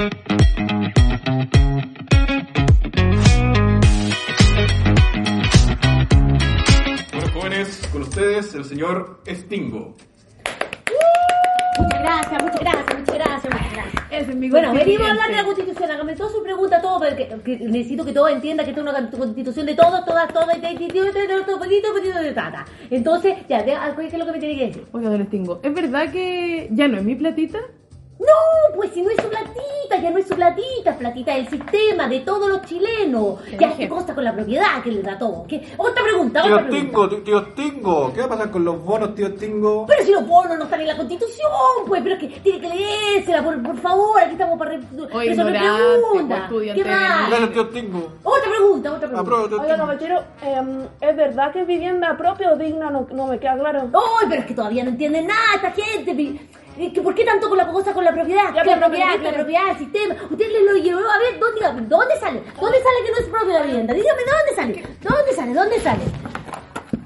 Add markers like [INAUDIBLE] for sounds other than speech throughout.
Bueno, jóvenes, con ustedes el señor Stingo. Muchas gracias, muchas gracias, muchas gracias, muchas gracias. Ese es mi Bueno, venimos a hablar de la constitución. Hágame toda su pregunta, todo, porque que necesito que todos entiendan que esto es una constitución de todos, todas, todas, y de todo, todo, poquito, poquito de tata. Entonces, ya, ¿qué es lo que me tiene que decir? Oiga, don Stingo, ¿es verdad que ya no es mi platita? No, pues si no es su platita, ya no es su platita, es platita del sistema, de todos los chilenos. Ya se consta con la propiedad que le da todo. ¿Qué? Otra pregunta, Tío otra pregunta. Stingo, tío- tío Stingo. ¿Qué va a pasar con los bonos, tío Stingo? Pero si los bonos no están en la constitución, pues, pero es que tiene que leérsela, por, por favor, aquí estamos para re- resolver ignorante, preguntas. pues, ¿Qué más? Gracias, tío Stingo. Otra pregunta, otra pregunta. Tío Oiga, caballero, em, ¿es verdad que es vivienda propia o digna? No, no me queda claro. Ay, pero es que todavía no entienden nada esta gente. Que ¿Por qué tanto con la cosa con la propiedad? La pero propiedad, permíteme. la propiedad, el sistema. Usted le lo llevó a ver, ¿dónde, ¿dónde sale? ¿Dónde sale que no es propia la vivienda? Dígame, ¿dónde sale? ¿Dónde sale? ¿Dónde sale?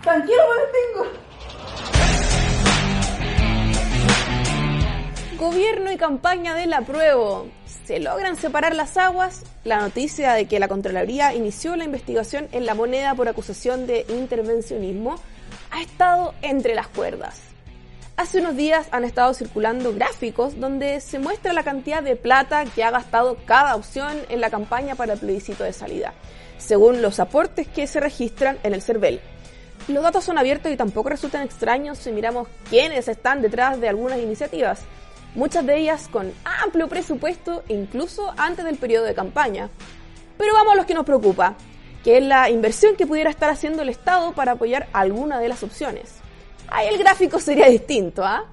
Tranquilo, me tengo. Gobierno y campaña del apruebo. ¿Se logran separar las aguas? La noticia de que la Contraloría inició la investigación en la moneda por acusación de intervencionismo ha estado entre las cuerdas. Hace unos días han estado circulando gráficos donde se muestra la cantidad de plata que ha gastado cada opción en la campaña para el plebiscito de salida, según los aportes que se registran en el CERVEL. Los datos son abiertos y tampoco resultan extraños si miramos quiénes están detrás de algunas iniciativas, muchas de ellas con amplio presupuesto incluso antes del periodo de campaña. Pero vamos a lo que nos preocupa, que es la inversión que pudiera estar haciendo el Estado para apoyar alguna de las opciones. Ahí el gráfico sería distinto, ¿ah?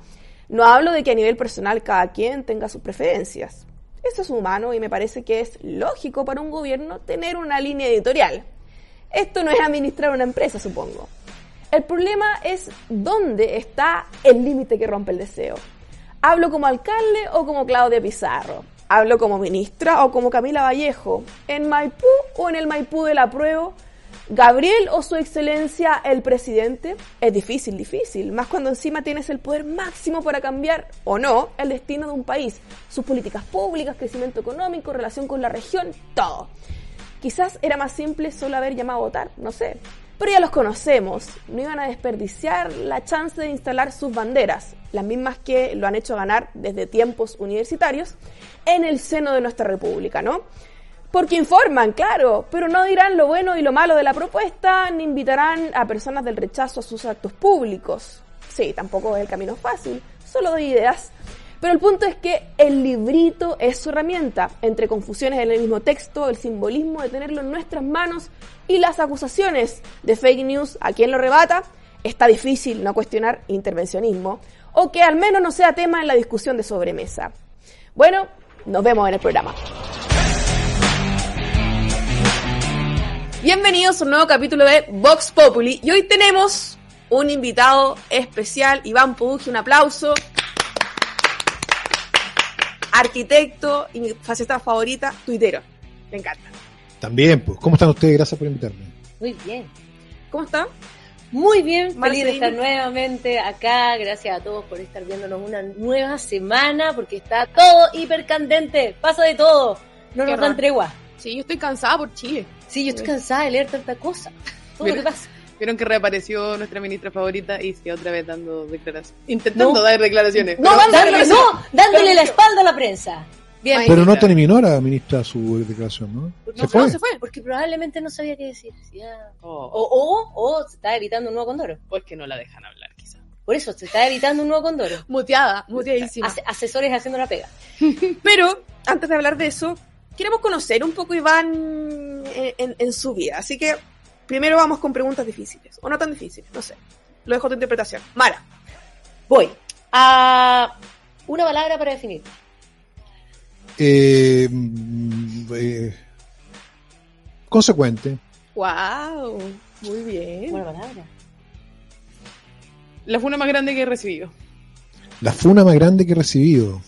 No hablo de que a nivel personal cada quien tenga sus preferencias. Eso es humano y me parece que es lógico para un gobierno tener una línea editorial. Esto no es administrar una empresa, supongo. El problema es dónde está el límite que rompe el deseo. ¿Hablo como alcalde o como Claudia Pizarro? ¿Hablo como ministra o como Camila Vallejo? ¿En Maipú o en el Maipú del apruebo? ¿Gabriel o su excelencia el presidente? Es difícil, difícil, más cuando encima tienes el poder máximo para cambiar o no el destino de un país, sus políticas públicas, crecimiento económico, relación con la región, todo. Quizás era más simple solo haber llamado a votar, no sé. Pero ya los conocemos, no iban a desperdiciar la chance de instalar sus banderas, las mismas que lo han hecho ganar desde tiempos universitarios, en el seno de nuestra república, ¿no? Porque informan, claro, pero no dirán lo bueno y lo malo de la propuesta, ni invitarán a personas del rechazo a sus actos públicos. Sí, tampoco es el camino fácil, solo doy ideas. Pero el punto es que el librito es su herramienta, entre confusiones en el mismo texto, el simbolismo de tenerlo en nuestras manos y las acusaciones de fake news a quien lo rebata, está difícil no cuestionar intervencionismo, o que al menos no sea tema en la discusión de sobremesa. Bueno, nos vemos en el programa. Bienvenidos a un nuevo capítulo de Vox Populi y hoy tenemos un invitado especial, Iván Puduje, un aplauso. Arquitecto y mi faceta favorita, tuitero. Me encanta. También, pues. ¿Cómo están ustedes? Gracias por invitarme. Muy bien. ¿Cómo está? Muy bien, feliz de estar nuevamente acá. Gracias a todos por estar viéndonos una nueva semana, porque está todo hipercandente. Pasa de todo. No Qué nos dan tregua. Sí, yo estoy cansada por Chile. Sí, yo estoy cansada de leer tanta cosa. [LAUGHS] Todo lo que pasa. Vieron que reapareció nuestra ministra favorita y otra vez dando declaraciones. Intentando No. dar declaraciones. No, pero- dándole, no, dándole la espalda a la prensa. Bien. Pero no terminó la ministra su declaración, ¿no? No, ¿Se fue? No, se fue. Porque probablemente no sabía qué decir. Ya. Oh, O, o, o se está evitando un nuevo condoro. pues que no la dejan hablar, quizá. Por eso, se está evitando un nuevo condoro. Muteada, muteadísima. Ase- asesores haciendo la pega. [LAUGHS] Pero, antes de hablar de eso, queremos conocer un poco Iván en, en- en su vida. Así que, primero vamos con preguntas difíciles. O no tan difíciles, no sé. Lo dejo a tu interpretación. Mara. Voy a una palabra para definir. Eh, mm, eh, consecuente. ¡Wow! Muy bien. Buena palabra. La funa más grande que he recibido. La funa más grande que he recibido.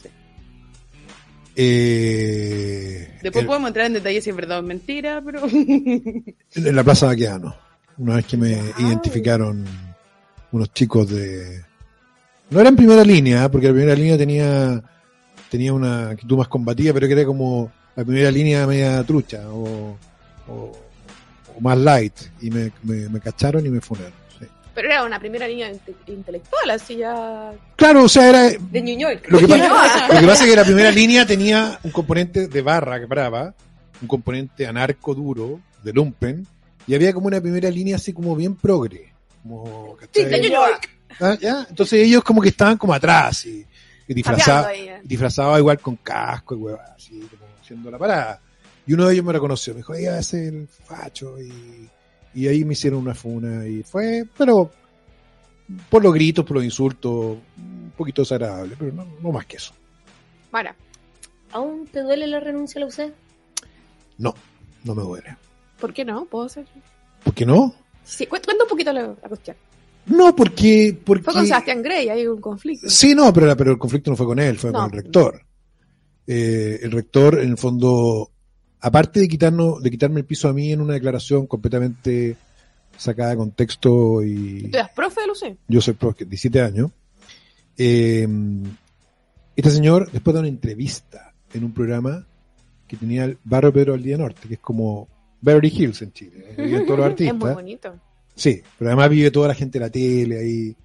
Eh, Después el- podemos entrar en detalles si es verdad o es mentira, pero... [LAUGHS] en la Plaza Baqueano. Una vez que me identificaron unos chicos de... No era en primera línea, ¿eh? porque la primera línea tenía tenía una actitud más combativa, pero que era como la primera línea media trucha o, o- o más light. Y me, me, me cacharon y me funaron. Sí. Pero era una primera línea inte- intelectual, así ya. Claro, o sea, era. De New York. Lo que, [LAUGHS] pasa, lo que pasa es que la primera línea tenía un componente de barra que brava, un componente anarco duro, de lumpen, y había como una primera línea así como bien progre. Como, ¿cachai? de New York. Ah, ¿ya? Entonces ellos como que estaban como atrás y, y ahí, eh. disfrazado igual con casco y huevas, así como haciendo la parada. Y uno de ellos me reconoció, me dijo, ella es el facho y, y ahí me hicieron una funa y fue, pero por los gritos, por los insultos, un poquito desagradable, pero no, no más que eso. Mara, ¿Aún te duele la renuncia a la UC? No, no me duele. ¿por qué no? ¿Puedo hacer? ¿Por qué no? Sí, cuenta, un poquito la, la cuestión. No, porque... porque Fue con Sebastián Grey, hay un conflicto. Sí, no, pero, pero el conflicto no fue con él, fue No. con el rector. Eh, el rector, en el fondo, aparte de quitarnos, de quitarme el piso a mí en una declaración completamente sacada de contexto y ¿Tú eras profe de Lucé? yo soy profe, 17 años, eh, este señor después de una entrevista en un programa que tenía el barrio Pedro del Día Norte, que es como Beverly Hills en Chile, ¿eh? viven todos los [LAUGHS] Es muy artistas. bonito. Sí, pero además vive toda la gente de la tele ahí.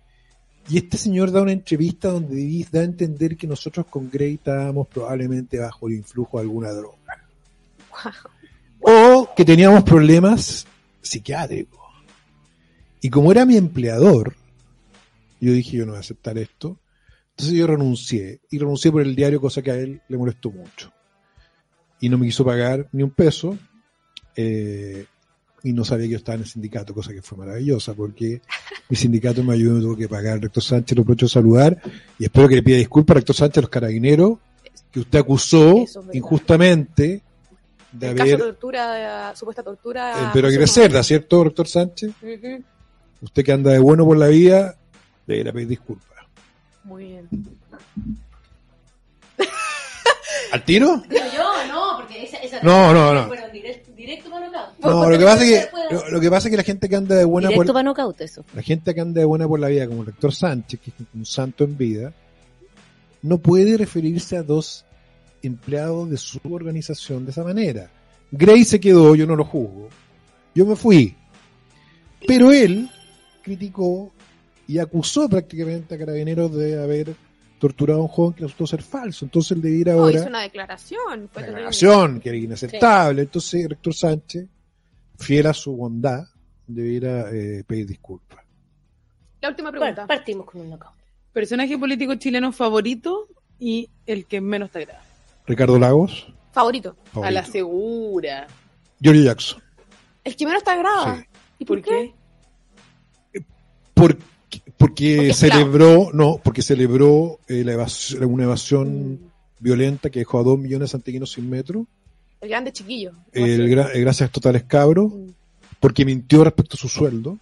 Y este señor da una entrevista donde da a entender que nosotros con Grey estábamos probablemente bajo el influjo de alguna droga. O que teníamos problemas psiquiátricos. Y como era mi empleador, yo dije, yo no voy a aceptar esto. Entonces yo renuncié. Y renuncié por el diario, cosa que a él le molestó mucho. Y no me quiso pagar ni un peso. Eh, y no sabía que yo estaba en el sindicato, cosa que fue maravillosa, porque mi sindicato me ayudó, me tuvo que pagar. Rector Sánchez lo aprovecho a saludar y espero que le pida disculpas rector Sánchez a los carabineros que usted acusó es injustamente de el caso de haber. tortura, de- supuesta tortura. eh, pero Grecerda, ¿cierto, rector Sánchez? Usted que anda de bueno por la vida, debería pedir disculpas. Muy bien. [LAUGHS] ¿Al tiro? Digo yo, no, porque esa, esa No, no, no. Bueno, directo, directo para knockout. No, lo que pasa es que, lo, lo que pasa es que la gente que anda de buena Directo por, para knockout eso. la gente que anda de buena por la vida, como el rector Sánchez, que es un santo en vida, no puede referirse a dos empleados de su organización de esa manera. Gray se quedó, yo no lo juzgo. Yo me fui. Pero él criticó y acusó prácticamente a carabineros de haber torturado a un joven que resultó ser falso. Entonces él debiera No, ahora hizo una declaración. Fue una declaración que era inaceptable. Entonces el rector Sánchez, fiel a su bondad, debiera eh, pedir disculpas. La última Bueno, pregunta. partimos con un knockout. Personaje político chileno favorito y el que menos te agrada. Ricardo Lagos, Favorito. A la segura. Giorgio Jackson. El que menos te agrada. Sí. ¿Y por, qué? Porque, porque celebró, no, porque celebró eh, la una evasión violenta que dejó a dos millones de santiaguinos sin metro, El grande chiquillo. el, gra- el gracias totales cabros, Mm. porque mintió respecto a su sueldo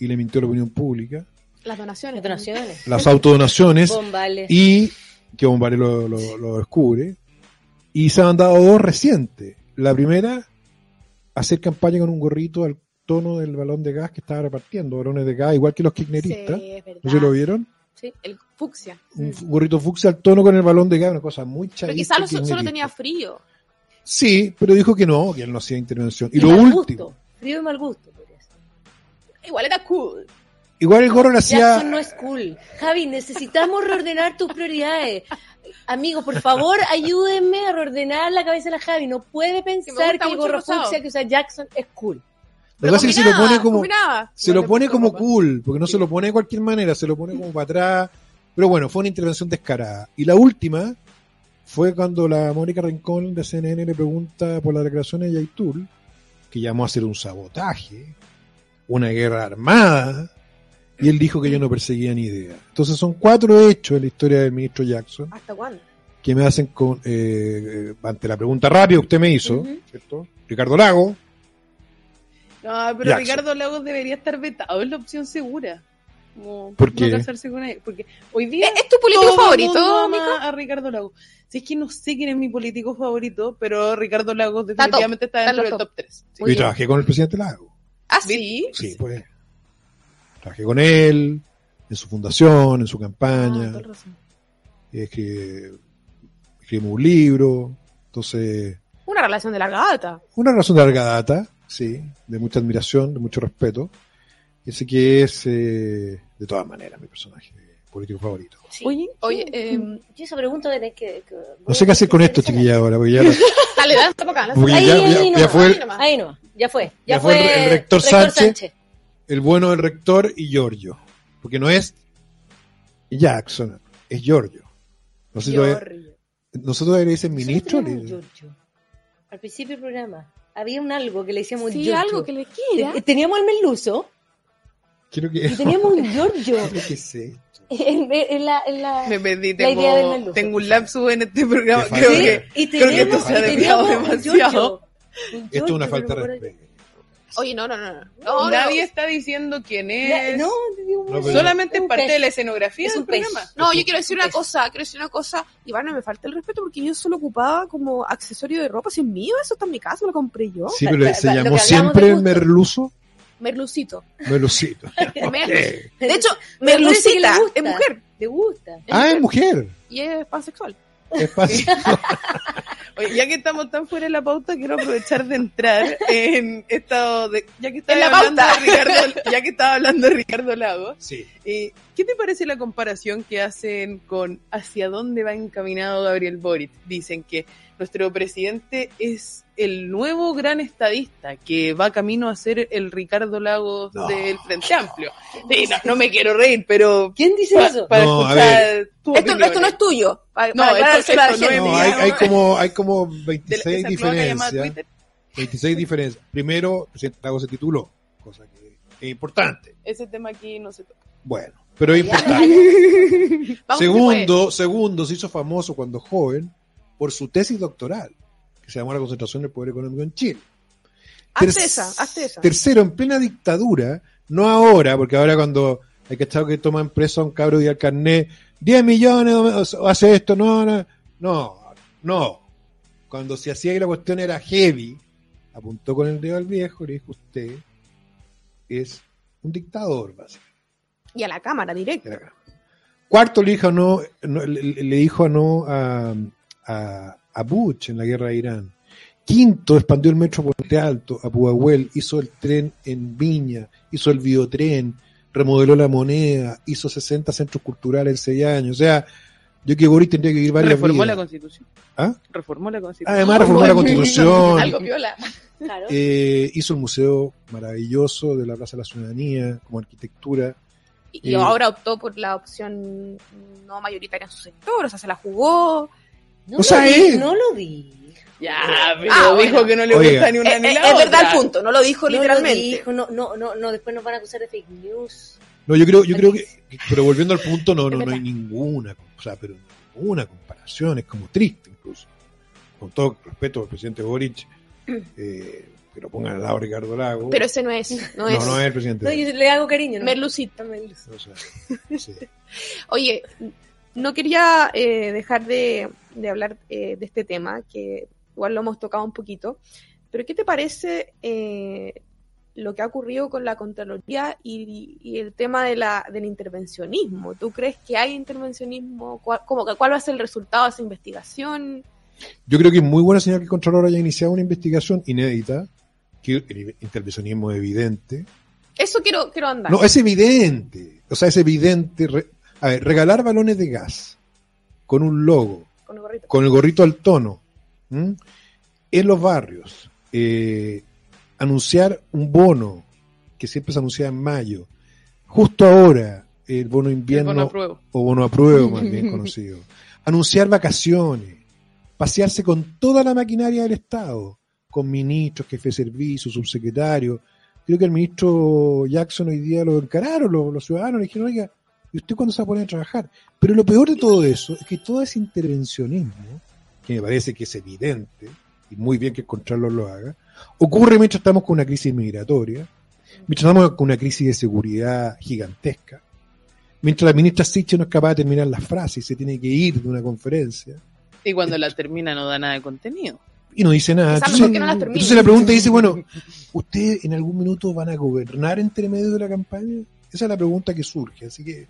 y le mintió a la opinión pública, Las donaciones. Donaciones. las autodonaciones Bombales. y que Bombare lo, lo- lo descubre. Y se han dado dos recientes. La primera, hacer campaña con un gorrito al tono del balón de gas que estaba repartiendo, balones de gas, igual que los Sí, kirchneristas. verdad. ¿No se lo vieron? Sí, el fucsia. Un gorrito fucsia al tono con el balón de gas, una cosa muy Pero chavista. quizás lo- solo tenía frío. Sí, pero dijo que no, que él no hacía intervención. Y, Y lo mal último, gusto. Frío y mal gusto. Igual era cool. Igual el gorro hacía... Jackson no es cool. Javi, necesitamos reordenar tus prioridades. Amigos, por favor, ayúdenme a reordenar la cabeza de la Javi. No puede pensar que el gorro fucsia que usa Jackson es cool. Lo que pasa es que se lo pone como... combinaba. Se lo Igual pone de como ropa. cool, porque no se lo pone de cualquier manera, se lo pone como para atrás. Pero bueno, fue una intervención descarada. Y la última fue cuando la Mónica Rincón de CNN le pregunta por las declaraciones de Yaitul, que llamó a hacer un sabotaje, una guerra armada, y él dijo que yo no perseguía ni idea. Entonces son cuatro hechos en la historia del ministro Jackson ¿Hasta cuándo? que me hacen con, eh, ante la pregunta rápida que usted me hizo. ¿cierto? Ricardo Lago, No, pero Jackson. Ricardo Lagos debería estar vetado, es la opción segura. Como ¿Por qué? No casarse con él. Porque hoy día. ¿Es tu político favorito, ama a Ricardo Lagos. Si es que no sé quién es mi político favorito, pero Ricardo Lagos Está top, definitivamente está está en dentro los del top. top 3. Muy y trabajé con el presidente Lago. ¿Ah, sí? Sí, pues. Trabajé con él, en su fundación, en su Ah, campaña. que escribimos un libro, entonces Una relación de larga data. una razón de larga data, sí, de mucha admiración, de mucho respeto. Y Ese que es, eh, de todas maneras, mi personaje político favorito. Sí. Oye, oye, eh, Yo esa pregunta tener que... que- No sé qué hacer con esto, chiquilla, ahora, porque ya, [LAUGHS] dale, dale, para acá. Ahí, ya, ahí, ya- ahí ya nomás, fue ahí nomás. Ya fue. Ya, Ya fue el- el rector Sánchez. El bueno del rector y Giorgio. Porque no es Jackson, es Giorgio. No sé si Giorgio. nosotros todavía le dicen Nosotros ministro. le- Giorgio. Al principio del programa había un algo que le decíamos Sí, Giorgio. algo que le quiera. Te- Teníamos al Merluzo Quiero que, y teníamos un [LAUGHS] Giorgio. ¿Qué es esto? [LAUGHS] en, en la, en la... Me perdí, La idea del tengo, tengo un lapsus en este programa. Creo que, y creo que esto se ha desviado demasiado. Giorgio. Un Esto es una Giorgio, falta de respeto. Oye, no, no, no. Nadie no. está diciendo quién es. No, No, Solamente es parte pez. de la escenografía Es del pez. programa. No, yo quiero decir una cosa, quiero decir una cosa, Iván, no me falta el respeto porque yo solo ocupaba como accesorio de ropa, si es mío, eso está en mi casa, me lo compré yo. Sí, pero se llamó siempre merluzo. Merlucito. Merlucito. [LAUGHS] De hecho, Merlucita gusta. es mujer ¿Te gusta? Ah, es mujer. y es pansexual. Es fácil. [LAUGHS] Oye, ya que estamos tan fuera de la pauta, quiero aprovechar de entrar en estado de, ya que estaba En la hablando de Ricardo, ya que estaba hablando de Ricardo Lagos, Sí. eh, ¿qué te parece la comparación que hacen con hacia dónde va encaminado Gabriel Boric? Dicen que nuestro presidente es el nuevo gran estadista que va camino a ser el Ricardo Lagos No. del Frente Amplio. Sí, no, no me quiero reír, pero ¿Quién dice pa- eso? para No, a escuchar tu Esto, esto no es tuyo. Para, No, para esto- esto no es gente. No, mío. hay, hay como, hay como la- 26 esa cloaca llamada diferencias. Twitter. 26 [LAUGHS] diferencias. Primero, presidente Lago se tituló, cosa que es importante. Ese tema aquí no se toca. Bueno, pero es importante. [LAUGHS] Segundo, segundo, se hizo famoso cuando joven por su tesis doctoral, que se llamó La concentración del poder económico en Chile. Hazte Ter- esa, hazte esa. Tercero, en plena dictadura, no ahora, porque ahora cuando hay cachado que toman preso a un cabro y al carnet, 10 millones, o hace esto, no, no, no, no. Cuando se hacía y la cuestión era heavy, apuntó con el dedo al viejo y le dijo, usted es un dictador, básicamente. Y a la cámara directa. Cuarto le dijo no, no- le, le dijo no a, a, a Bush en la guerra de Irán. Quinto, expandió el metro Puente Alto a Pudahuel, hizo el tren en Viña, hizo el biotren, remodeló la moneda, hizo 60 centros culturales en 6 años. O sea, yo que Boris tendría que vivir varias Reformó la constitución. ¿Ah? Reformó la constitución. Además, reformó la constitución, [LAUGHS] Algo viola. Claro. eh, hizo el museo maravilloso de la Plaza de la Ciudadanía como arquitectura. Y, y Eh, ahora optó por la opción no mayoritaria en su sector, o sea, se la jugó. No o sea, lo di, él- no lo di. Ya, pero Ah, dijo bueno. que no le Oiga. gusta ni una ni es- la es verdad el punto, no lo dijo No lo literalmente. dijo, no, no, no, no, después nos van a acusar de fake news. No, yo creo, yo creo que- pero volviendo al punto, no, no, no hay ninguna, o sea, pero ninguna comparación, es como triste incluso. Con todo respeto al presidente Boric, [CLEARS THROAT] eh, que lo pongan al lado Ricardo Lago. Pero ese no es, no, no, es. no es el presidente. No, yo le hago cariño. ¿no? O sea, sí. [LAUGHS] Oye, no quería eh, dejar de, de hablar eh, de este tema, que igual lo hemos tocado un poquito, pero ¿qué te parece eh, lo que ha ocurrido con la Contraloría y, y el tema de la, del intervencionismo? ¿Tú crees que hay intervencionismo? ¿Cuál, como ¿Cuál va a ser el resultado de esa investigación? Yo creo que es muy buena señal que el Contralor haya iniciado una investigación inédita, que el intervencionismo es evidente. Eso quiero, quiero andar. No, es evidente. O sea, es evidente. re- a ver, regalar balones de gas con un logo con el gorrito. con el gorrito al tono, ¿m? en los barrios, eh, anunciar un bono que siempre se anunciaba en mayo, justo ahora el bono invierno El bono apruebo. o bono a prueba, más bien [LAUGHS] conocido, anunciar vacaciones, pasearse con toda la maquinaria del Estado, con ministros, jefe de servicio, subsecretarios. Creo que el ministro Jackson hoy día lo encararon los, los ciudadanos, le dijeron, oiga, ¿y usted cuándo se va a poner a trabajar? Pero lo peor de todo eso es que todo ese intervencionismo, que me parece que es evidente, y muy bien que el Contralor lo haga, ocurre mientras estamos con una crisis migratoria, mientras estamos con una crisis de seguridad gigantesca, mientras la ministra Siche no es capaz de terminar las frases y se tiene que ir de una conferencia Y cuando la termina no da nada de contenido. y no dice nada. Entonces, no la pregunta dice, bueno, ¿ustedes en algún minuto van a gobernar entre medio de la campaña? Esa es la pregunta que surge. Así que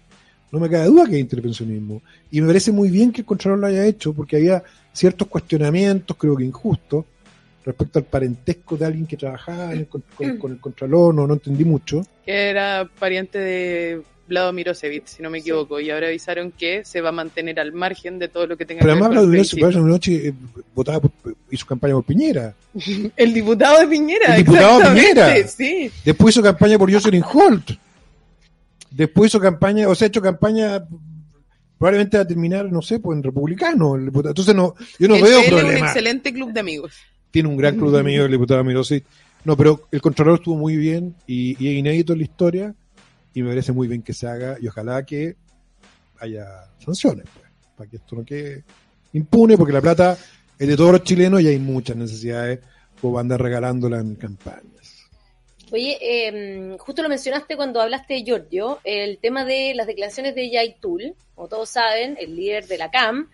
No me cabe duda que es intervencionismo. Y me parece muy bien que el Contralor lo haya hecho, porque había ciertos cuestionamientos, creo que injustos, respecto al parentesco de alguien que trabajaba en el con, con- con el Contralor, no, no entendí mucho. Que era pariente de Vlado Mirosevic, si no me equivoco, y ahora avisaron que se va a mantener al margen de todo lo que tenga Pero que además ver con el Vladimir plebiscito. noche votaba por, hizo campaña por Piñera. [LAUGHS] El diputado de Piñera, El diputado de Piñera. sí. Después hizo campaña por Jocelyn Holt. Después hizo campaña, o sea, ha hecho campaña probablemente va a terminar, no sé, pues en republicano. el. Entonces no, yo no Él- veo es un excelente club de amigos. Tiene un gran club de amigos el diputado Mirosi. No, pero el Contralor estuvo muy bien y, y es inédito en la historia y me parece muy bien que se haga y ojalá que haya sanciones, pues, para que esto no quede impune, porque la plata es de todos los chilenos y hay muchas necesidades como andar regalándola en campañas. Oye, eh, justo lo mencionaste cuando hablaste de Giorgio, el tema de las declaraciones de Yaitul, como todos saben, el líder de la CAM,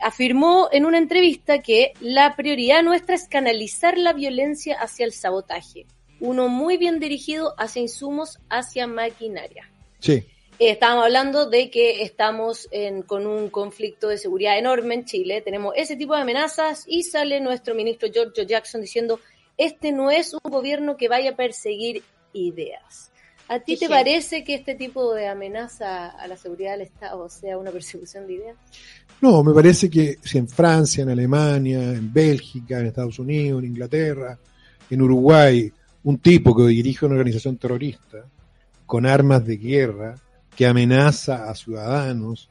afirmó en una entrevista que la prioridad nuestra es canalizar la violencia hacia el sabotaje, uno muy bien dirigido hacia insumos, hacia maquinaria. Sí, Eh, estábamos hablando de que estamos en- con un conflicto de seguridad enorme en Chile, tenemos ese tipo de amenazas y sale nuestro ministro Giorgio Jackson diciendo, este no es un gobierno que vaya a perseguir ideas. ¿A ti te parece que este tipo de amenaza a la seguridad del Estado sea una persecución de ideas? No, me parece que si en Francia, en Alemania, en Bélgica, en Estados Unidos, en Inglaterra, en Uruguay, un tipo que dirige una organización terrorista con armas de guerra, que amenaza a ciudadanos,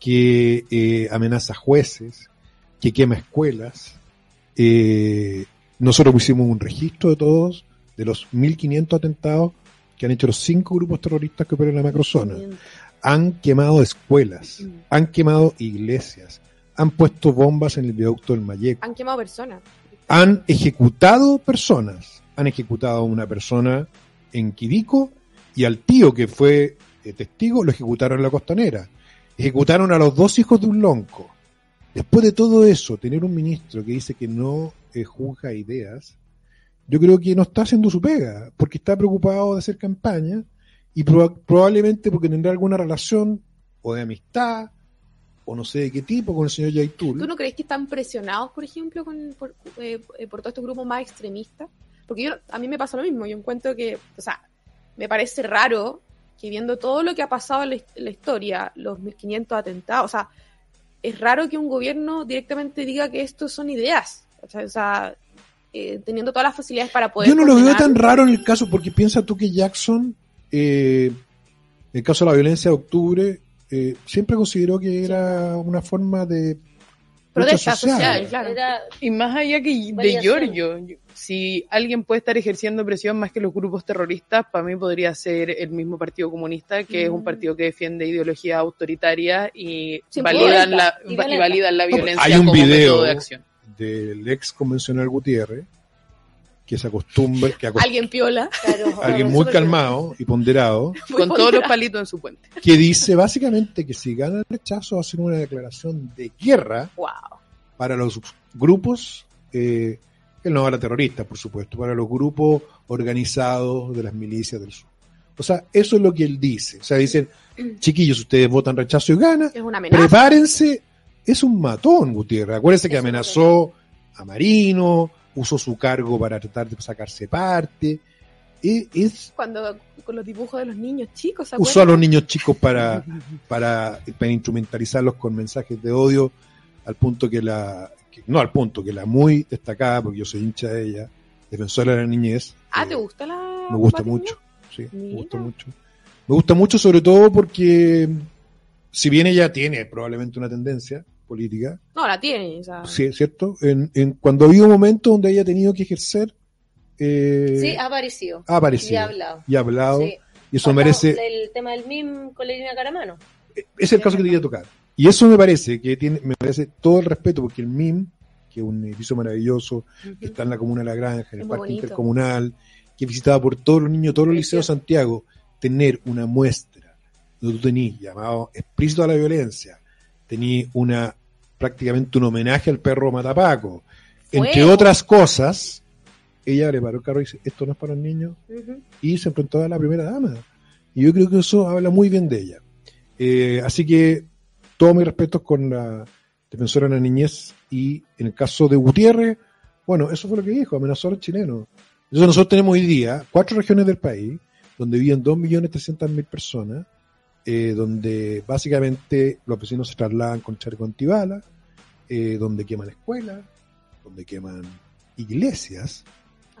que eh, amenaza a jueces, que quema escuelas, eh, nosotros hicimos un registro de todos, de los 1.500 atentados que han hecho los cinco grupos terroristas que operan en la macrozona. Han quemado escuelas, han quemado iglesias, han puesto bombas en el viaducto del Mayeco, Han quemado personas. han ejecutado personas, han ejecutado a una persona en Quirico y al tío que fue eh, testigo lo ejecutaron en la costanera, ejecutaron a los dos hijos de un lonco. Después de todo eso, tener un ministro que dice que no eh, juzga ideas, yo creo que no está haciendo su pega, porque está preocupado de hacer campaña y proba- probablemente porque tendrá alguna relación o de amistad o no sé de qué tipo con el señor Yaitul. ¿Tú no crees que están presionados, por ejemplo, con, por, eh, eh, por todos estos grupos más extremistas? Porque yo, a mí me pasa lo mismo. Yo encuentro que, o sea, me parece raro que viendo todo lo que ha pasado en la, la historia, los 1500 atentados, o sea, es raro que un gobierno directamente diga que estos son ideas. O sea, eh, teniendo todas las facilidades para poder. Yo no lo veo tan raro en el caso, porque piensa tú que Jackson, eh, en el caso de la violencia de octubre, eh, siempre consideró que era una forma de Protesta social, claro. Era, Y más allá que de. Giorgio, si alguien puede estar ejerciendo presión más que los grupos terroristas, para mí podría ser el mismo Partido Comunista, que es un Mm. partido que defiende ideología autoritaria y Sí, validan la, y validan la violencia hay un como video método de acción. Del ex convencional Gutiérrez, que se acostumbra, que acost- Alguien piola. claro, [LAUGHS] alguien muy calmado y ponderado, [LAUGHS] muy Con todos los ponderado. palitos en su puente. que dice básicamente que si gana el rechazo va a ser una declaración de guerra Wow. para los grupos, eh, él no habla terroristas, por supuesto, para los grupos organizados de las milicias del sur. O sea, eso es lo que él dice. O sea, dicen, chiquillos, ustedes votan rechazo y gana, Es una amenaza. prepárense. Es un matón, Gutiérrez. Acuérdense que amenazó a Marino, usó su cargo para tratar de sacarse parte. E- Es, Cuando con los dibujos de los niños chicos, ¿se usó a los niños chicos para, [LAUGHS] para, para instrumentalizarlos con mensajes de odio, al punto que la, que- no al punto, que la muy destacada, porque yo soy hincha de ella, defensora de la niñez. Ah, eh, ¿te gusta la Me gusta Patiño? mucho, sí, me gusta mucho. Me gusta mucho sobre todo porque, si bien ella tiene probablemente una tendencia política, No, la tiene. O sea, sí, es cierto, en, en- cuando ha habido momentos donde ella ha tenido que ejercer, eh, Sí, ha aparecido. ha aparecido Y ha hablado. y ha hablado, Sí. y eso merece, El tema del MIM con la línea Caramano. es el caso que te quería tocar. Y eso me parece que tiene, me parece todo el respeto, porque el MIM, que es un edificio maravilloso, que está en la comuna de La Granja, en el Es parque bonito. intercomunal, que es visitado por todos los niños, todos los liceos de Santiago, tener una muestra donde tú tenís llamado explícito a la violencia, tenís una prácticamente un homenaje al perro Matapaco, entre otras cosas, ella le paró el carro y dice, esto no es para los niños, y se enfrentó a la primera dama. Y yo creo que eso habla muy bien de ella. Eh, así que todos mis respetos con la defensora de la niñez y en el caso de Gutiérrez, bueno, eso fue lo que dijo, amenazó a los chilenos. Entonces nosotros tenemos hoy día cuatro regiones del país donde viven 2.300.000 personas, eh, donde básicamente los vecinos se trasladan con charco antibala, eh, donde queman escuelas, donde queman iglesias,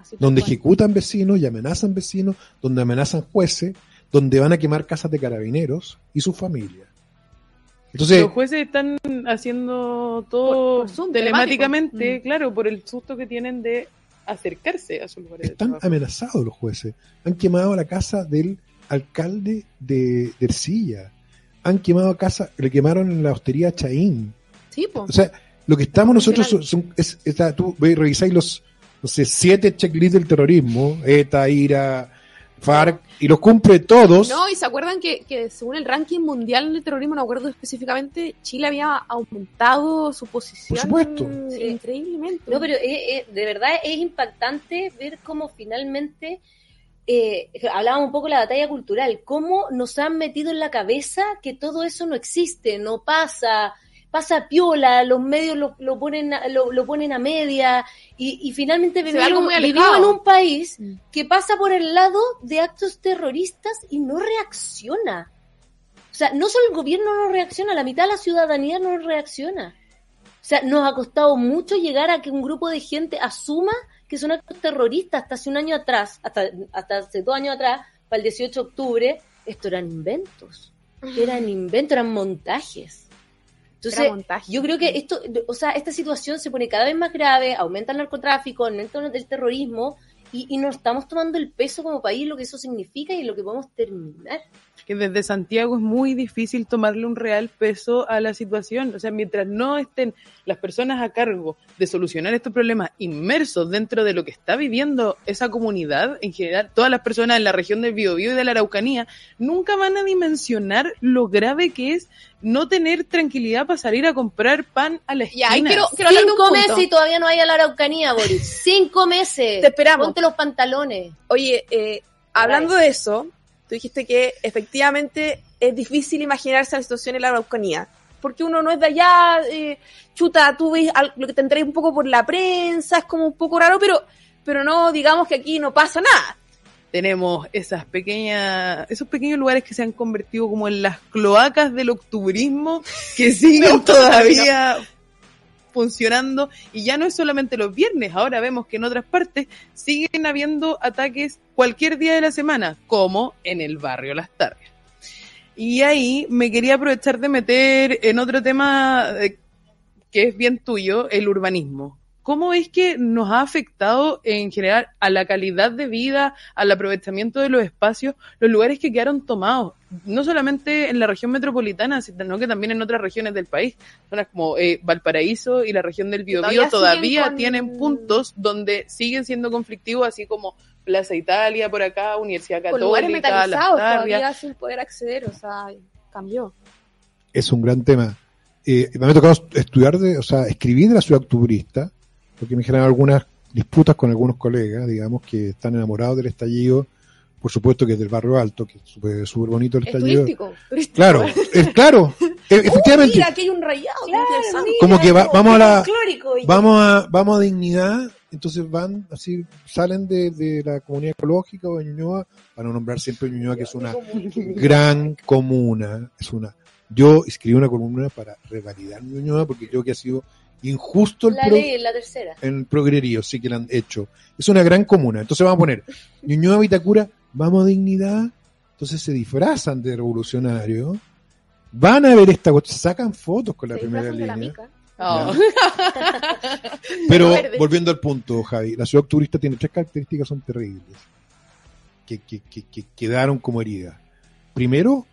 Así donde cual. ejecutan vecinos y amenazan vecinos, donde amenazan jueces, donde van a quemar casas de carabineros y sus familias. Entonces, Los jueces están haciendo todo Por- por Zoom, telemáticamente. Mm. claro, por el susto que tienen de acercarse a sus lugares de están trabajo. amenazados los jueces. Han quemado la casa del alcalde de, de Ercilla. Han quemado casa, le quemaron en la hostería Chaín. Sí, po. O sea, lo que estamos nosotros son, son- es, está- tú ve- revisáis los, no sé, siete checklists del terrorismo, ETA, IRA, FARC, y los cumple todos. No, y se acuerdan que, que según el ranking mundial de terrorismo, no acuerdo específicamente, Chile había aumentado su posición Por supuesto. Sí. increíblemente. No, pero es- es- de verdad es impactante ver cómo finalmente, eh, hablábamos un poco de la batalla cultural, cómo nos han metido en la cabeza que todo eso no existe, no pasa, pasa piola, los medios lo, lo ponen, a- lo, lo ponen a media y, y finalmente vivimos, vivimos en un país Mm. que pasa por el lado de actos terroristas y no reacciona. O sea, no solo el gobierno no reacciona, la mitad de la ciudadanía no reacciona. O sea, nos ha costado mucho llegar a que un grupo de gente asuma que son actos terroristas. Hasta hace un año atrás, hasta, hasta hace dos años atrás, para el 18 de octubre, esto eran inventos. Eran inventos, eran montajes. Entonces, yo creo que esto, o sea, esta situación se pone cada vez más grave, aumenta el narcotráfico, aumenta el terrorismo, y, y no estamos tomando el peso como país, lo que eso significa y lo que podemos terminar. Que desde Santiago es muy difícil tomarle un real peso a la situación. O sea, mientras no estén las personas a cargo de solucionar estos problemas inmersos dentro de lo que está viviendo esa comunidad, en general, todas las personas en la región del Biobío y de la Araucanía, nunca van a dimensionar lo grave que es no tener tranquilidad para salir a comprar pan a la Ya, esquina. ahí quiero, quiero hablar de un Cinco punto. meses y todavía no hay a la Araucanía, Boris. Cinco meses. Te esperamos. Ponte los pantalones. Oye, eh, hablando de eso, tú dijiste que efectivamente es difícil imaginarse la situación en la Araucanía. Porque uno no es de allá, eh, chuta, tú ves lo que te enteras un poco por la prensa, es como un poco raro, pero, pero no digamos que aquí no pasa nada. tenemos esas pequeñas, esos pequeños lugares que se han convertido como en las cloacas del octubrismo que siguen [LAUGHS] todavía funcionando y ya no es solamente los viernes, ahora vemos que en otras partes siguen habiendo ataques cualquier día de la semana, como en el barrio Las Targas. Y ahí me quería aprovechar de meter en otro tema eh, que es bien tuyo, el urbanismo. ¿Cómo es que nos ha afectado en general a la calidad de vida, al aprovechamiento de los espacios, los lugares que quedaron tomados? No solamente en la región metropolitana, sino que también en otras regiones del país. Zonas como eh, Valparaíso y la región del Biobío todavía todavía, siguen con- tienen puntos donde siguen siendo conflictivos, así como Plaza Italia por acá, Universidad Con lugares Católica, Las metalizados todavía sin poder acceder, o sea, cambió. es un gran tema. Eh, me ha tocado estudiar, de, o sea, escribir de la ciudad octubrista, porque me generan algunas disputas con algunos colegas, digamos, que están enamorados del estallido, por supuesto que es del barrio alto, que es súper bonito el Es estallido. turístico. turístico. Claro, es claro, e- efectivamente. Mira, aquí hay un rayado. qué interesante. Como que va- vamos a la- Vamos a, vamos a dignidad, entonces van así, salen de, de la comunidad ecológica o de Ñuñoa, para no nombrar siempre Ñuñoa, que es una gran comuna, es una, yo escribí una columna para revalidar Ñuñoa, porque creo que ha sido injusto el La pro- ley, la tercera. en el progrerío, sí que lo han hecho. Es una gran comuna, entonces vamos a poner Ñuñoa, Vitacura, vamos a dignidad, entonces se disfrazan de revolucionario, van a ver esta cuestión, sacan fotos con la Se primera disfrazan de la línea. mica. Oh. [LAUGHS] Pero volviendo al punto, Javi, la ciudad turista tiene tres características que son terribles, que, que, que, que quedaron como heridas. Primero,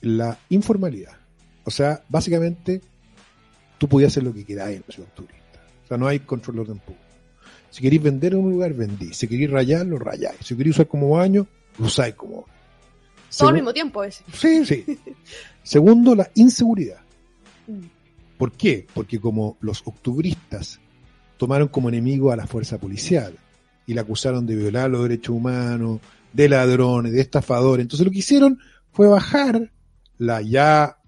la informalidad. O sea, básicamente, tú podías hacer lo que queráis en la ciudad turista. O sea, no hay control de orden público. Si queréis vender en un lugar, vendí. Si queréis rayar, lo rayáis. Si queréis usar como baño, lo usáis como baño. Todo al mismo tiempo ese. Sí, sí. [LAUGHS] Segundo, la inseguridad. Mm. ¿Por qué? Porque como los octubristas tomaron como enemigo a la fuerza policial y la acusaron de violar los derechos humanos, de ladrones, de estafadores, entonces lo que hicieron fue bajar la ya,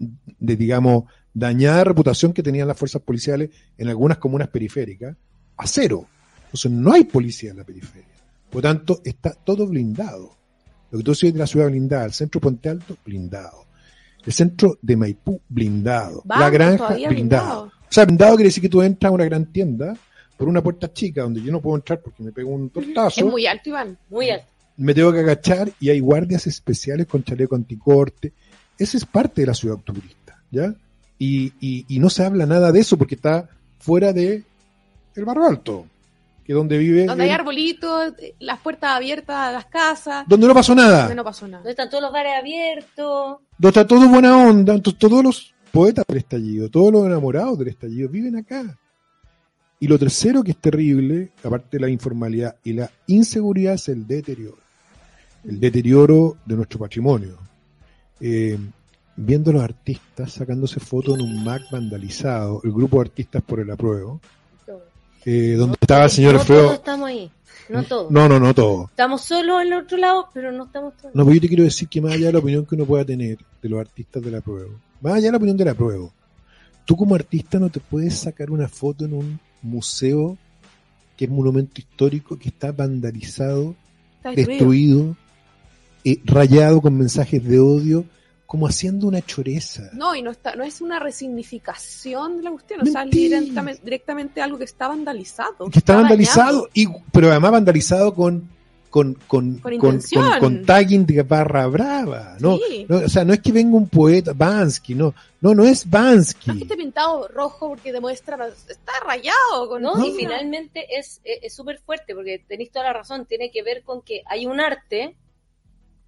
de, digamos, dañada reputación que tenían las fuerzas policiales en algunas comunas periféricas a cero. Entonces no hay policía en la periferia. Por lo tanto, está todo blindado. Lo que tú decís de la ciudad blindada, el centro de Puente Alto, blindado. El centro de Maipú, blindado. la granja, blindado. O sea, blindado quiere decir que tú entras a una gran tienda por una puerta chica donde yo no puedo entrar porque me pego un tortazo Es muy alto, Iván. Muy alto. me tengo que agachar y hay guardias especiales con chaleco anticorte. Esa es parte de la ciudad turista, ¿ya? Y, y, y no se habla nada de eso porque está fuera de el barrio alto, que es donde vive, Donde hay arbolitos, las puertas abiertas a las casas. donde no pasó nada, Donde no pasó nada. Donde están todos los bares abiertos. donde está todo buena onda, entonces todos los poetas del estallido, todos los enamorados del estallido viven acá. Y lo tercero que es terrible, aparte de la informalidad y la inseguridad, es el deterioro. El deterioro de nuestro patrimonio. Eh, viendo a los artistas sacándose fotos en un Mac vandalizado, el grupo de artistas por el apruebo, eh, donde estaba el señor no todos estamos ahí. No todos. No, no, no todo. Estamos solo en el otro lado, pero no estamos todos. No, pero yo te quiero decir que más allá de la opinión que uno pueda tener de los artistas del apruebo, más allá de la opinión del apruebo, tú como artista no te puedes sacar una foto en un museo que es monumento histórico, que está vandalizado, Está destruido, eh, rayado con mensajes de odio, como haciendo una choreza. No, y no está, no es una resignificación de la cuestión, o sea, Mentira. directamente, directamente algo que está vandalizado. que está vandalizado, y, pero además vandalizado con con, con, Con con, intención. con- con tagging de barra brava. No, Sí. no, o sea, no es que venga un poeta, Bansky, no, no, no es Bansky. No es que esté pintado rojo porque demuestra, está rayado con ¿no? No. Y finalmente es es es súper fuerte, porque tenéis toda la razón, tiene que ver con que hay un arte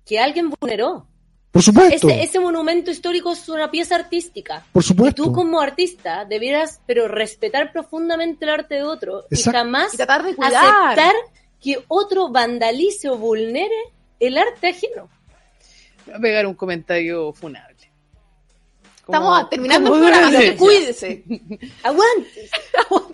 que alguien vulneró. Por supuesto, Ese, ese monumento histórico es una pieza artística. por Y supuesto. tú como artista debieras, pero respetar profundamente el arte de otro Exacto. y jamás y tratar de cuidar. aceptar que otro vandalice o vulnere el arte ajeno. Voy a pegar un comentario funable. Estamos terminando el programa, así que cuídese. [LAUGHS] ¡Aguante!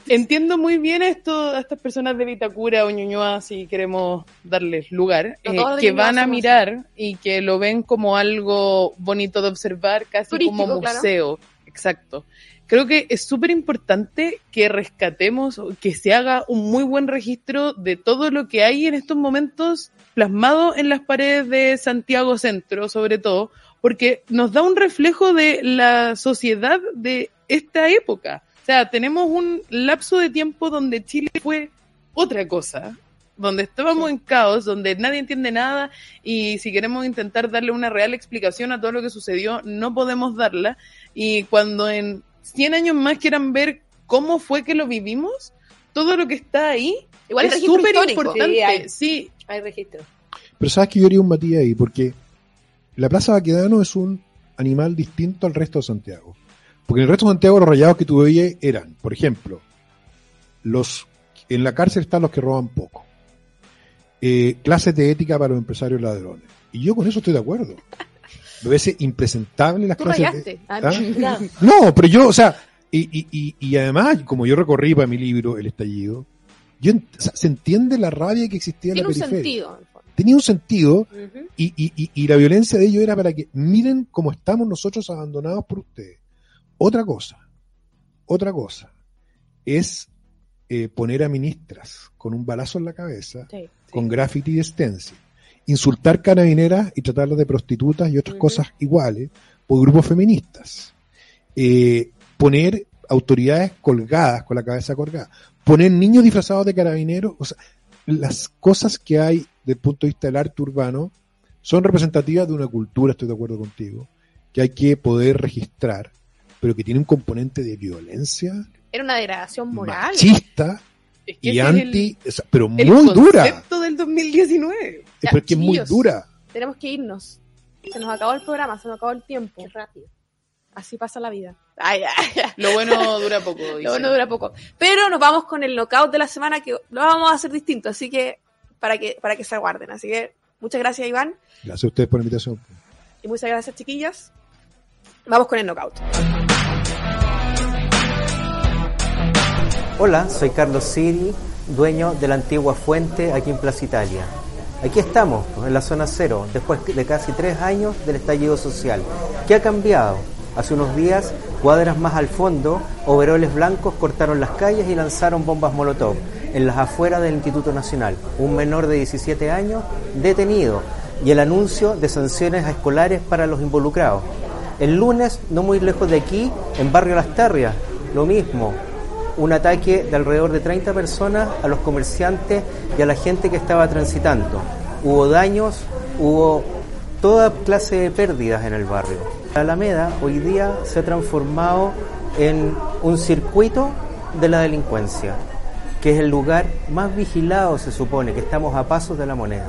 Entiendo muy bien esto a estas personas de Vitacura o Ñuñoa, si queremos darles lugar, No eh, que Ñuñoa van a mirar y que lo ven como algo bonito de observar, casi Turístico, como claro. museo. Exacto. Creo que es súper importante que rescatemos, o que se haga un muy buen registro de todo lo que hay en estos momentos plasmado en las paredes de Santiago Centro, sobre todo, porque nos da un reflejo de la sociedad de esta época. O sea, tenemos un lapso de tiempo donde Chile fue otra cosa, donde estábamos en caos, donde nadie entiende nada y si queremos intentar darle una real explicación a todo lo que sucedió, no podemos darla. Y cuando en 100 años más quieran ver cómo fue que lo vivimos, todo lo que está ahí Igual es súper importante. Sí, hay. Sí, Hay registro. Pero sabes que yo haría un matiz ahí, porque la Plaza Baquedano es un animal distinto al resto de Santiago. Porque en el resto de Santiago los rayados que tú veías eran, por ejemplo, los en la cárcel están los que roban poco. Eh, clases de ética para los empresarios ladrones. Y yo con eso estoy de acuerdo. Me parece impresentable las Tú clases rayaste. Ah, ¿Ah? [LAUGHS] No, pero yo, o sea, y, y, y, y además, como yo recorrí para mi libro El estallido, yo, ent- o sea, se entiende la rabia que existía en Tiene la un periferia. sentido. en el fondo. Tenía un sentido y, y, y, y la violencia de ellos era para que miren cómo estamos nosotros abandonados por ustedes. Otra cosa, otra cosa, es eh, poner a ministras con un balazo en la cabeza, Sí. con graffiti y stencil, insultar carabineras y tratarlas de prostitutas y otras cosas iguales por grupos feministas, eh, poner autoridades colgadas con la cabeza colgada, poner niños disfrazados de carabineros, o sea, las cosas que hay desde el punto de vista del arte urbano son representativas de una cultura, estoy de acuerdo contigo, que hay que poder registrar, pero que tiene un componente de violencia, Era una degradación moral. machista es que y anti, o sea, pero el, muy el dura, concepto del 2019. Ya, pero es que es muy dura. Tenemos que irnos. Se nos acabó el programa, se nos acabó el tiempo. Qué rápido. Así pasa la vida. Ay, ay, ay. Lo bueno dura poco. Lo dicen. bueno dura poco. Pero nos vamos con el knockout de la semana que lo vamos a hacer distinto, así que para que para que se aguarden. Así que muchas gracias Iván Gracias a ustedes por la invitación. y muchas gracias chiquillas. Vamos con el knockout. Hola, soy Carlos Siri, dueño de la antigua fuente aquí en Plaza Italia. Aquí estamos, en la zona cero, después de casi tres años del estallido social. ¿Qué ha cambiado? Hace unos días, cuadras más al fondo, overoles blancos cortaron las calles y lanzaron bombas Molotov en las afueras del Instituto Nacional. Un menor de 17 años detenido y el anuncio de sanciones escolares para los involucrados. El lunes, no muy lejos de aquí, en Barrio Las Tarrias, lo mismo. Un ataque de alrededor de 30 personas a los comerciantes y a la gente que estaba transitando. Hubo daños, hubo toda clase de pérdidas en el barrio. La Alameda hoy día se ha transformado en un circuito de la delincuencia, que es el lugar más vigilado, se supone, que estamos a pasos de la moneda.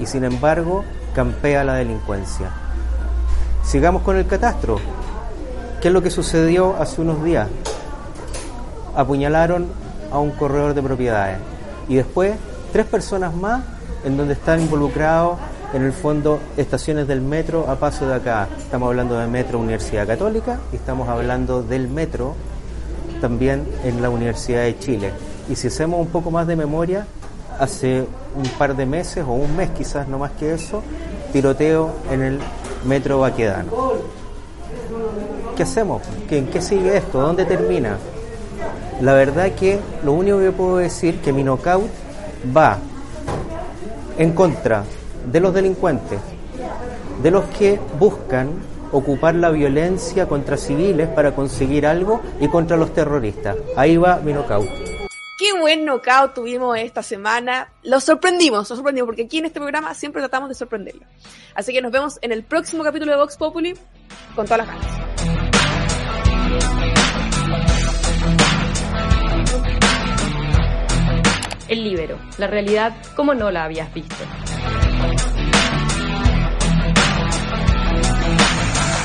Y sin embargo, campea la delincuencia. Sigamos con el catastro. ¿Qué es lo que sucedió hace unos días? Apuñalaron a un corredor de propiedades y después tres personas más en donde están involucrados en el fondo estaciones del metro a paso de acá. Estamos hablando de Metro Universidad Católica y estamos hablando del metro también en la Universidad de Chile. Y si hacemos un poco más de memoria, hace un par de meses o un mes quizás, no más que eso, tiroteo en el metro Baquedano. ¿Qué hacemos? ¿En qué sigue esto? ¿Dónde termina? La verdad que lo único que puedo decir que mi knockout va en contra de los delincuentes, de los que buscan ocupar la violencia contra civiles para conseguir algo y contra los terroristas. Ahí va mi knockout. Qué buen knockout tuvimos esta semana. Los sorprendimos, los sorprendimos, porque aquí en este programa siempre tratamos de sorprenderlo. Así que nos vemos en el próximo capítulo de Vox Populi con todas las ganas. El libero, la realidad como no la habías visto.